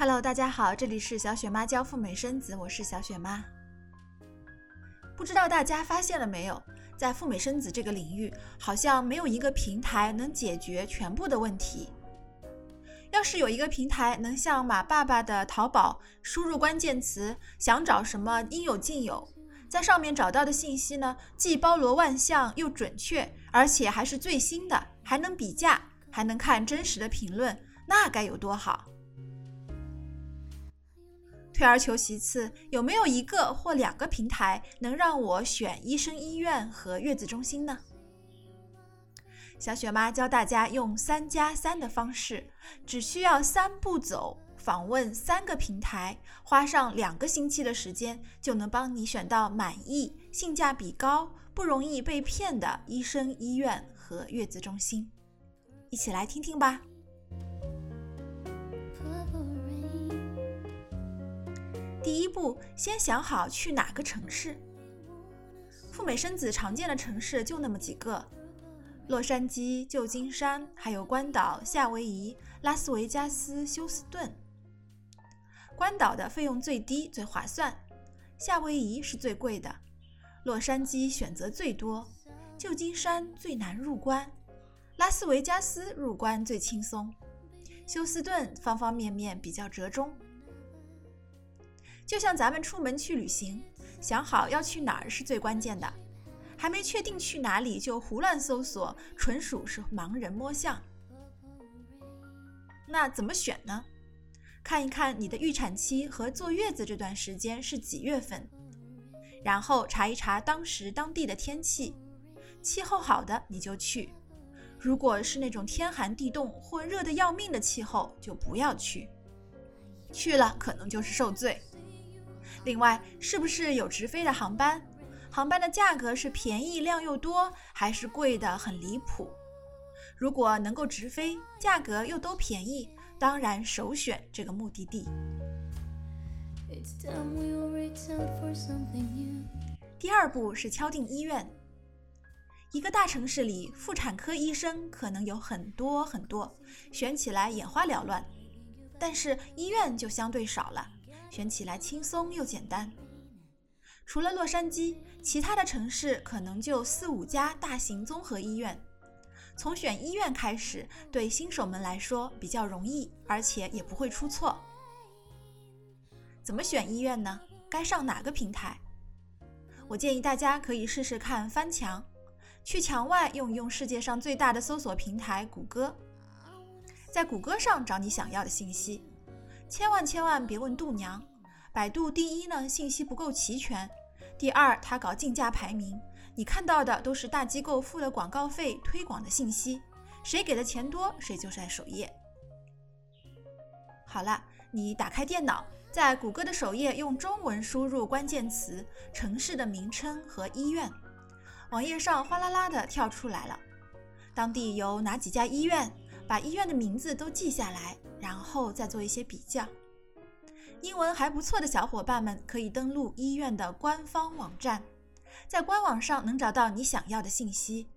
Hello，大家好，这里是小雪妈教赴美生子，我是小雪妈。不知道大家发现了没有，在赴美生子这个领域，好像没有一个平台能解决全部的问题。要是有一个平台能像马爸爸的淘宝，输入关键词，想找什么应有尽有，在上面找到的信息呢，既包罗万象又准确，而且还是最新的，还能比价，还能看真实的评论，那该有多好！退而求其次，有没有一个或两个平台能让我选医生、医院和月子中心呢？小雪妈教大家用三加三的方式，只需要三步走，访问三个平台，花上两个星期的时间，就能帮你选到满意、性价比高、不容易被骗的医生、医院和月子中心。一起来听听吧。第一步，先想好去哪个城市。赴美生子常见的城市就那么几个。洛杉矶、旧金山，还有关岛、夏威夷、拉斯维加斯、休斯顿。关岛的费用最低、最划算，夏威夷是最贵的，洛杉矶选择最多，旧金山最难入关，拉斯维加斯入关最轻松，休斯顿方方面面比较折中。就像咱们出门去旅行，想好要去哪儿是最关键的。还没确定去哪里就胡乱搜索，纯属是盲人摸象。那怎么选呢？看一看你的预产期和坐月子这段时间是几月份，然后查一查当时当地的天气，气候好的你就去，如果是那种天寒地冻或热得要命的气候，就不要去，去了可能就是受罪。另外，是不是有直飞的航班？航班的价格是便宜量又多，还是贵的很离谱？如果能够直飞，价格又都便宜，当然首选这个目的地。第二步是敲定医院。一个大城市里，妇产科医生可能有很多很多，选起来眼花缭乱；但是医院就相对少了，选起来轻松又简单。除了洛杉矶，其他的城市可能就四五家大型综合医院。从选医院开始，对新手们来说比较容易，而且也不会出错。怎么选医院呢？该上哪个平台？我建议大家可以试试看翻墙，去墙外用用世界上最大的搜索平台谷歌，在谷歌上找你想要的信息。千万千万别问度娘，百度第一呢，信息不够齐全。第二，它搞竞价排名，你看到的都是大机构付了广告费推广的信息，谁给的钱多，谁就在首页。好了，你打开电脑，在谷歌的首页用中文输入关键词“城市的名称”和“医院”，网页上哗啦啦的跳出来了，当地有哪几家医院，把医院的名字都记下来，然后再做一些比较。英文还不错的小伙伴们可以登录医院的官方网站，在官网上能找到你想要的信息。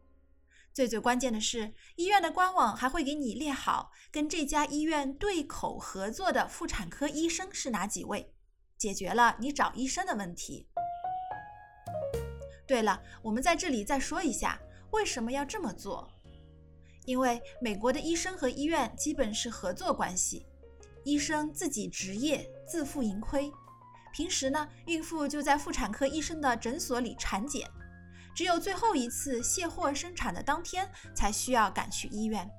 最最关键的是，医院的官网还会给你列好跟这家医院对口合作的妇产科医生是哪几位，解决了你找医生的问题。对了，我们在这里再说一下为什么要这么做，因为美国的医生和医院基本是合作关系。医生自己执业，自负盈亏。平时呢，孕妇就在妇产科医生的诊所里产检，只有最后一次卸货生产的当天才需要赶去医院。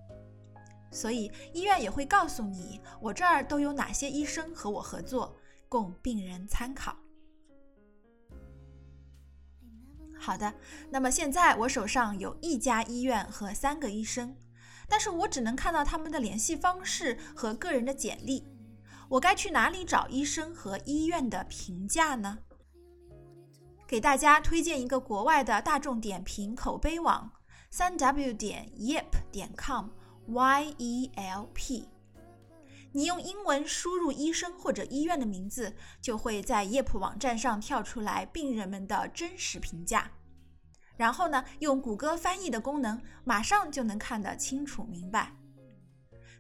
所以医院也会告诉你，我这儿都有哪些医生和我合作，供病人参考。好的，那么现在我手上有一家医院和三个医生。但是我只能看到他们的联系方式和个人的简历，我该去哪里找医生和医院的评价呢？给大家推荐一个国外的大众点评口碑网，三 w 点 yelp 点 com，y e l p。你用英文输入医生或者医院的名字，就会在 yelp 网站上跳出来病人们的真实评价。然后呢，用谷歌翻译的功能，马上就能看得清楚明白。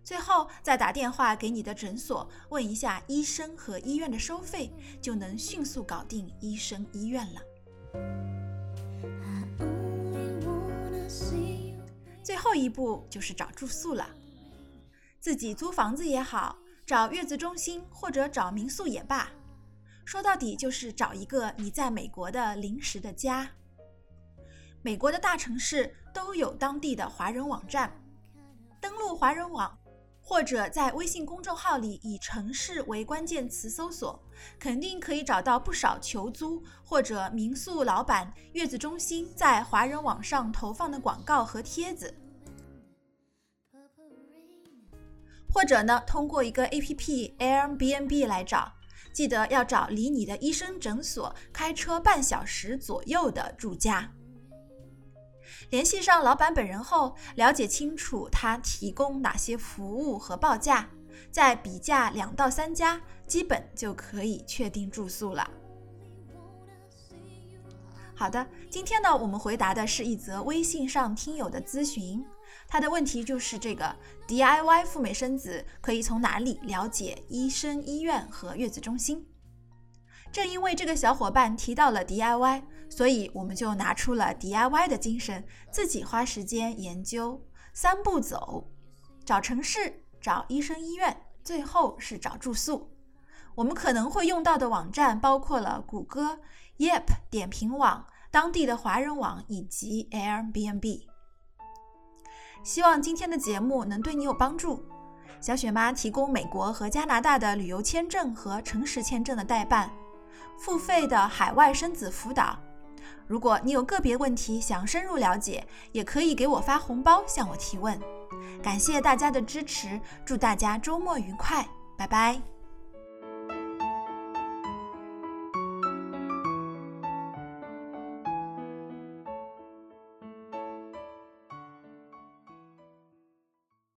最后再打电话给你的诊所问一下医生和医院的收费，就能迅速搞定医生医院了。最后一步就是找住宿了，自己租房子也好，找月子中心或者找民宿也罢，说到底就是找一个你在美国的临时的家。美国的大城市都有当地的华人网站，登录华人网。或者在微信公众号里以“城市”为关键词搜索，肯定可以找到不少求租或者民宿老板、月子中心在华人网上投放的广告和帖子。或者呢，通过一个 APP Airbnb 来找，记得要找离你的医生诊所开车半小时左右的住家。联系上老板本人后，了解清楚他提供哪些服务和报价，再比价两到三家，基本就可以确定住宿了。好的，今天呢，我们回答的是一则微信上听友的咨询，他的问题就是这个 DIY 赴美生子可以从哪里了解医生、医院和月子中心？正因为这个小伙伴提到了 DIY，所以我们就拿出了 DIY 的精神，自己花时间研究三步走：找城市、找医生医院，最后是找住宿。我们可能会用到的网站包括了谷歌、Yep 点评网、当地的华人网以及 Airbnb。希望今天的节目能对你有帮助。小雪妈提供美国和加拿大的旅游签证和诚实签证的代办。付费的海外生子辅导，如果你有个别问题想深入了解，也可以给我发红包向我提问。感谢大家的支持，祝大家周末愉快，拜拜。